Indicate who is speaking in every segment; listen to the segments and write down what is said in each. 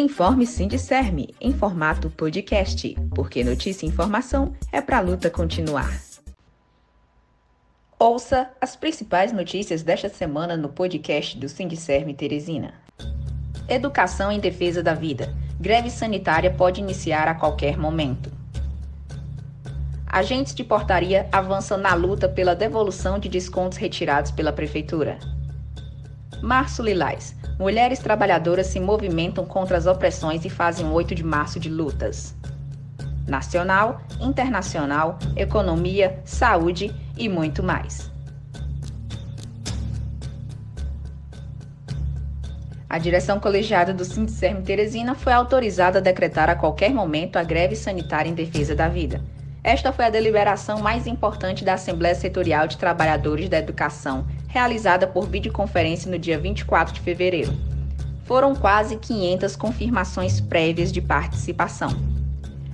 Speaker 1: Informe Sindicerme em formato podcast, porque notícia e informação é para a luta continuar. Ouça as principais notícias desta semana no podcast do Sindicerme Teresina. Educação em defesa da vida. Greve sanitária pode iniciar a qualquer momento. Agentes de portaria avançam na luta pela devolução de descontos retirados pela Prefeitura. Março Lilás. Mulheres trabalhadoras se movimentam contra as opressões e fazem o 8 de março de lutas. Nacional, internacional, economia, saúde e muito mais. A direção colegiada do Sindicerme Teresina foi autorizada a decretar a qualquer momento a greve sanitária em defesa da vida. Esta foi a deliberação mais importante da Assembleia Setorial de Trabalhadores da Educação, realizada por videoconferência no dia 24 de fevereiro. Foram quase 500 confirmações prévias de participação.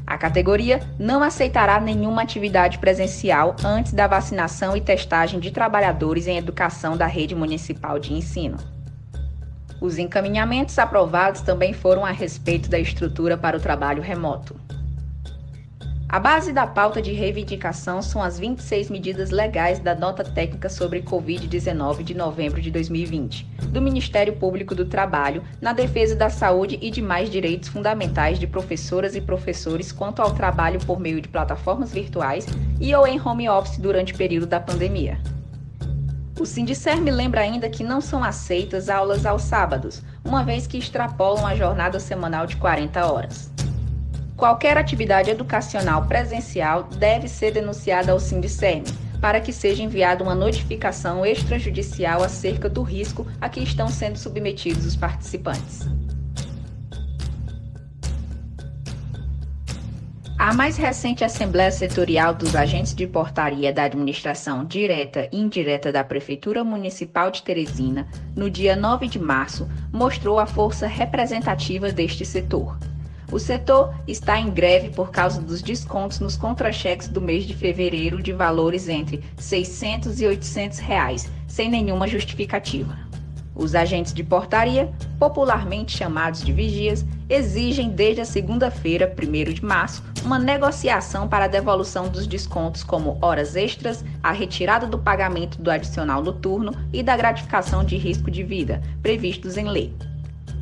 Speaker 1: A categoria não aceitará nenhuma atividade presencial antes da vacinação e testagem de trabalhadores em educação da rede municipal de ensino. Os encaminhamentos aprovados também foram a respeito da estrutura para o trabalho remoto. A base da pauta de reivindicação são as 26 medidas legais da Nota Técnica sobre Covid-19 de novembro de 2020, do Ministério Público do Trabalho, na defesa da saúde e demais direitos fundamentais de professoras e professores quanto ao trabalho por meio de plataformas virtuais e ou em home office durante o período da pandemia. O Sindicerme lembra ainda que não são aceitas aulas aos sábados, uma vez que extrapolam a jornada semanal de 40 horas. Qualquer atividade educacional presencial deve ser denunciada ao Sindicerme, para que seja enviada uma notificação extrajudicial acerca do risco a que estão sendo submetidos os participantes. A mais recente Assembleia Setorial dos Agentes de Portaria da Administração Direta e Indireta da Prefeitura Municipal de Teresina, no dia 9 de março, mostrou a força representativa deste setor. O setor está em greve por causa dos descontos nos contra-cheques do mês de fevereiro de valores entre R$ 600 e 800 reais, sem nenhuma justificativa. Os agentes de portaria, popularmente chamados de vigias, exigem desde a segunda-feira, 1 de março, uma negociação para a devolução dos descontos como horas extras, a retirada do pagamento do adicional noturno e da gratificação de risco de vida, previstos em lei.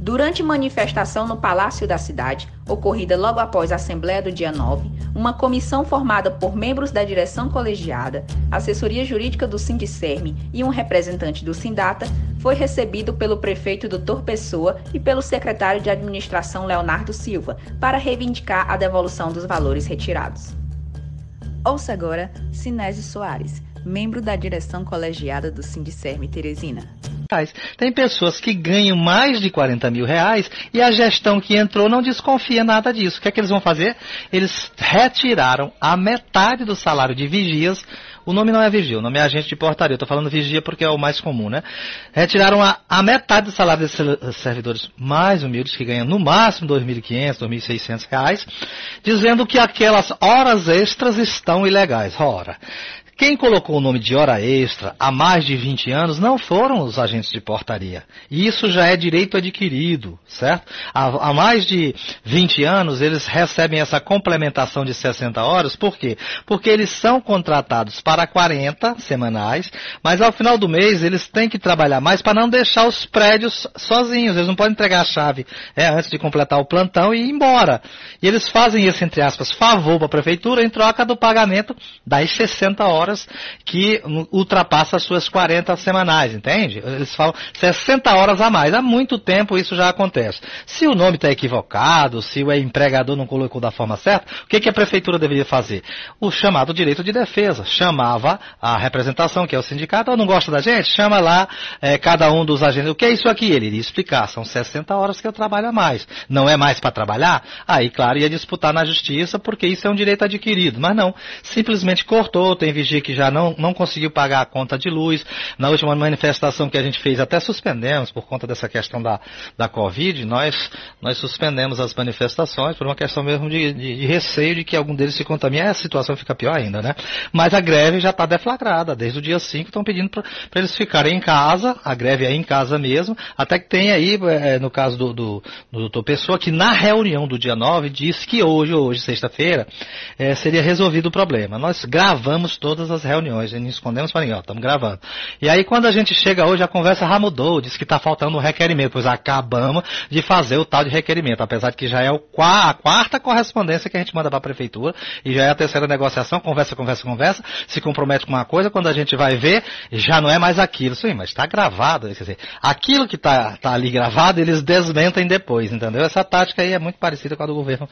Speaker 1: Durante manifestação no Palácio da Cidade, ocorrida logo após a Assembleia do dia 9, uma comissão formada por membros da direção colegiada, assessoria jurídica do Sindicerme e um representante do Sindata foi recebido pelo prefeito Dr. Pessoa e pelo secretário de administração Leonardo Silva para reivindicar a devolução dos valores retirados. Ouça agora Sinésio Soares, membro da direção colegiada do Sindicerme Teresina
Speaker 2: Tem pessoas que ganham mais de 40 mil reais e a gestão que entrou não desconfia nada disso. O que é que eles vão fazer? Eles retiraram a metade do salário de vigias o nome não é vigia, o nome é agente de portaria. Estou falando vigia porque é o mais comum, né? Retiraram a, a metade do salário desses servidores mais humildes, que ganham no máximo R$ 2.500, 2.600 reais, dizendo que aquelas horas extras estão ilegais. Ora, quem colocou o nome de hora extra há mais de 20 anos não foram os agentes de portaria. Isso já é direito adquirido, certo? Há, há, mais de 20 anos eles recebem essa complementação de 60 horas, por quê? Porque eles são contratados para 40 semanais, mas ao final do mês eles têm que trabalhar mais para não deixar os prédios sozinhos. Eles não podem entregar a chave é, antes de completar o plantão e ir embora. E eles fazem esse, entre aspas, favor para a prefeitura em troca do pagamento das 60 horas horas que ultrapassa as suas 40 semanais, entende? Eles falam 60 horas a mais. Há muito tempo isso já acontece. Se o nome está equivocado, se o empregador não colocou da forma certa, o que, que a prefeitura deveria fazer? O chamado direito de defesa. Chamava a representação, que é o sindicato, não gosta da gente? Chama lá é, cada um dos agentes. O que é isso aqui? Ele iria explicar. São 60 horas que eu trabalho a mais. Não é mais para trabalhar? Aí, claro, ia disputar na justiça, porque isso é um direito adquirido. Mas não. Simplesmente cortou, tem vigilância energia que já não, não conseguiu pagar a conta de luz. Na última manifestação que a gente fez, até suspendemos por conta dessa questão da, da Covid, nós, nós suspendemos as manifestações por uma questão mesmo de, de, de receio de que algum deles se contamine. a situação fica pior ainda, né? Mas a greve já está deflagrada. Desde o dia 5 estão pedindo para eles ficarem em casa, a greve é em casa mesmo, até que tem aí, é, no caso do, do, do doutor Pessoa, que na reunião do dia 9 disse que hoje, hoje, sexta-feira, é, seria resolvido o problema. Nós gravamos todas as reuniões, não escondemos para ninguém, estamos gravando. E aí quando a gente chega hoje, a conversa já mudou, diz que está faltando um requerimento, pois acabamos de fazer o tal de requerimento, apesar de que já é a quarta correspondência que a gente manda para a prefeitura, e já é a terceira negociação, conversa, conversa, conversa, se compromete com uma coisa, quando a gente vai ver, já não é mais aquilo. Sim, mas está gravado, quer dizer, aquilo que está tá ali gravado, eles desmentem depois, entendeu? Essa tática aí é muito parecida com a do governo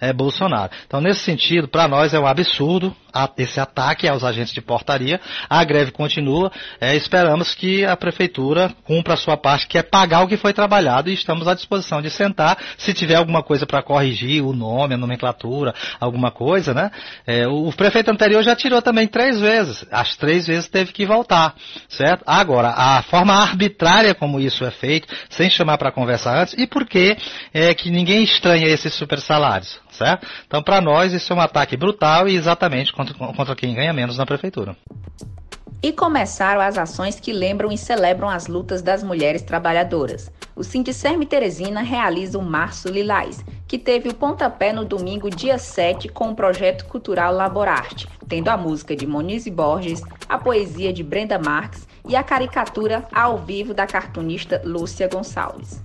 Speaker 2: é, Bolsonaro. Então, nesse sentido, para nós é um absurdo esse ataque aos agentes de portaria. A greve continua. É, esperamos que a prefeitura cumpra a sua parte, que é pagar o que foi trabalhado, e estamos à disposição de sentar. Se tiver alguma coisa para corrigir, o nome, a nomenclatura, alguma coisa, né? É, o, o prefeito anterior já tirou também três vezes. As três vezes teve que voltar, certo? Agora, a forma arbitrária como isso é feito, sem chamar para conversar antes, e por que é que ninguém estranha esses super salários, certo? Então, para nós, isso é um ataque brutal e exatamente contra, contra quem ganha menos na prefeitura.
Speaker 1: E começaram as ações que lembram e celebram as lutas das mulheres trabalhadoras. O Sindicerme Teresina realiza o Março Lilás, que teve o pontapé no domingo, dia 7, com o projeto cultural Laborarte, tendo a música de Monize Borges, a poesia de Brenda Marques e a caricatura ao vivo da cartunista Lúcia Gonçalves.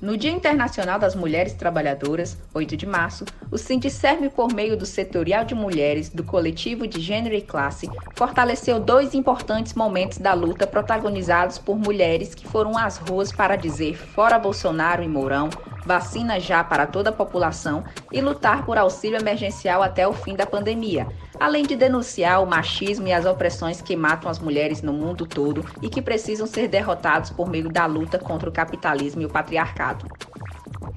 Speaker 1: No Dia Internacional das Mulheres Trabalhadoras, 8 de março, o Sindicerme, por meio do Setorial de Mulheres do Coletivo de Gênero e Classe, fortaleceu dois importantes momentos da luta protagonizados por mulheres que foram às ruas para dizer fora Bolsonaro e Mourão, vacina já para toda a população e lutar por auxílio emergencial até o fim da pandemia, além de denunciar o machismo e as opressões que matam as mulheres no mundo todo e que precisam ser derrotados por meio da luta contra o capitalismo e o patriarcado.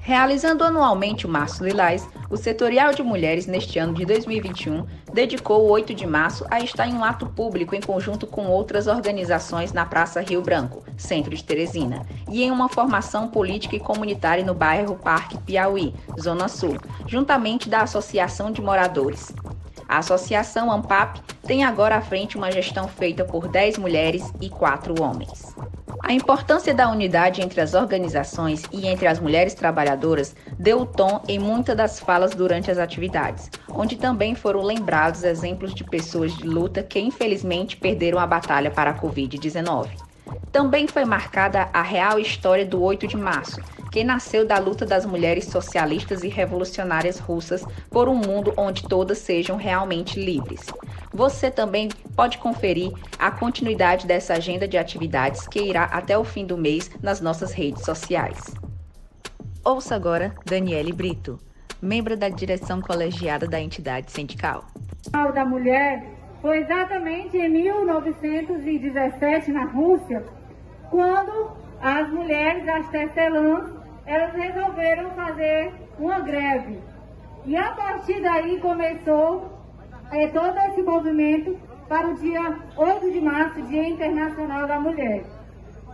Speaker 1: Realizando anualmente o Março Lilás, o Setorial de Mulheres, neste ano de 2021, dedicou o 8 de março a estar em um ato público em conjunto com outras organizações na Praça Rio Branco, centro de Teresina, e em uma formação política e comunitária no bairro Parque Piauí, Zona Sul, juntamente da Associação de Moradores. A Associação AMPAP tem agora à frente uma gestão feita por 10 mulheres e 4 homens. A importância da unidade entre as organizações e entre as mulheres trabalhadoras deu o tom em muitas das falas durante as atividades, onde também foram lembrados exemplos de pessoas de luta que infelizmente perderam a batalha para a Covid-19. Também foi marcada a real história do 8 de março, que nasceu da luta das mulheres socialistas e revolucionárias russas por um mundo onde todas sejam realmente livres. Você também pode conferir a continuidade dessa agenda de atividades que irá até o fim do mês nas nossas redes sociais. Ouça agora Daniele Brito, membro da direção colegiada da entidade sindical.
Speaker 3: Da mulher foi exatamente em 1917 na Rússia, quando as mulheres, as tecelãs, elas resolveram fazer uma greve. E a partir daí começou é, todo esse movimento para o dia 8 de março, Dia Internacional da Mulher.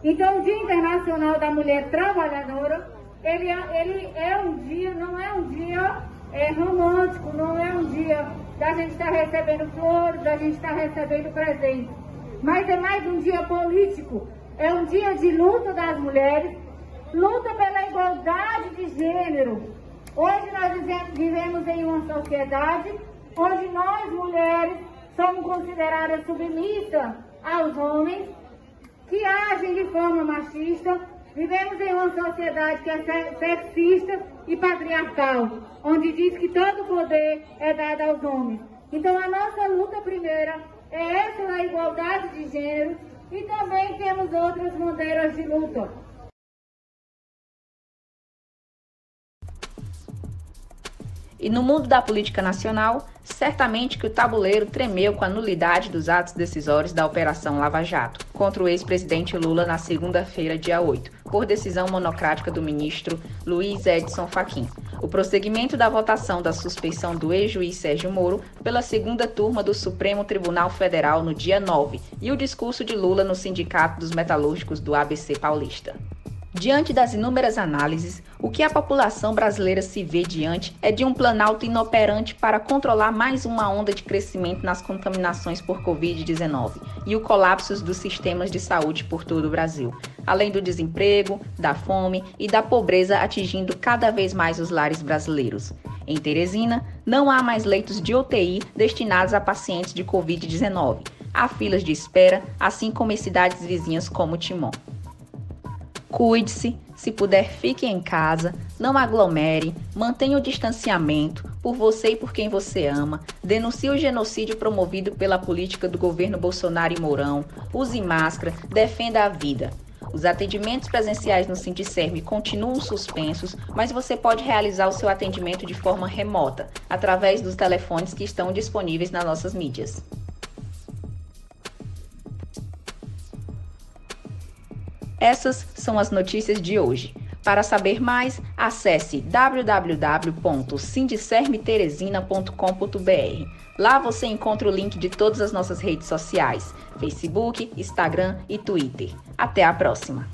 Speaker 3: Então, o Dia Internacional da Mulher Trabalhadora, ele é, ele é um dia, não é um dia é, romântico, não é um dia da gente estar recebendo flores, da gente estar recebendo presentes, mas é mais um dia político, é um dia de luta das mulheres, luta pela igualdade de gênero. Hoje nós vivemos em uma sociedade onde nós, mulheres, somos consideradas submissas aos homens que agem de forma machista. Vivemos em uma sociedade que é sexista e patriarcal, onde diz que todo poder é dado aos homens. Então a nossa luta primeira é essa a igualdade de gênero e também temos outras bandeiras de luta.
Speaker 1: E no mundo da política nacional, certamente que o tabuleiro tremeu com a nulidade dos atos decisórios da Operação Lava Jato contra o ex-presidente Lula na segunda-feira, dia 8, por decisão monocrática do ministro Luiz Edson Fachin. O prosseguimento da votação da suspeição do ex-juiz Sérgio Moro pela segunda turma do Supremo Tribunal Federal no dia 9 e o discurso de Lula no Sindicato dos Metalúrgicos do ABC Paulista. Diante das inúmeras análises, o que a população brasileira se vê diante é de um planalto inoperante para controlar mais uma onda de crescimento nas contaminações por Covid-19 e o colapso dos sistemas de saúde por todo o Brasil, além do desemprego, da fome e da pobreza atingindo cada vez mais os lares brasileiros. Em Teresina, não há mais leitos de UTI destinados a pacientes de Covid-19. Há filas de espera, assim como em cidades vizinhas como Timon. Cuide-se, se puder, fique em casa, não aglomere, mantenha o distanciamento por você e por quem você ama, denuncie o genocídio promovido pela política do governo Bolsonaro e Mourão, use máscara, defenda a vida. Os atendimentos presenciais no Sindicerme continuam suspensos, mas você pode realizar o seu atendimento de forma remota, através dos telefones que estão disponíveis nas nossas mídias. Essas são as notícias de hoje. Para saber mais, acesse www.sindicermeteresina.com.br. Lá você encontra o link de todas as nossas redes sociais: Facebook, Instagram e Twitter. Até a próxima!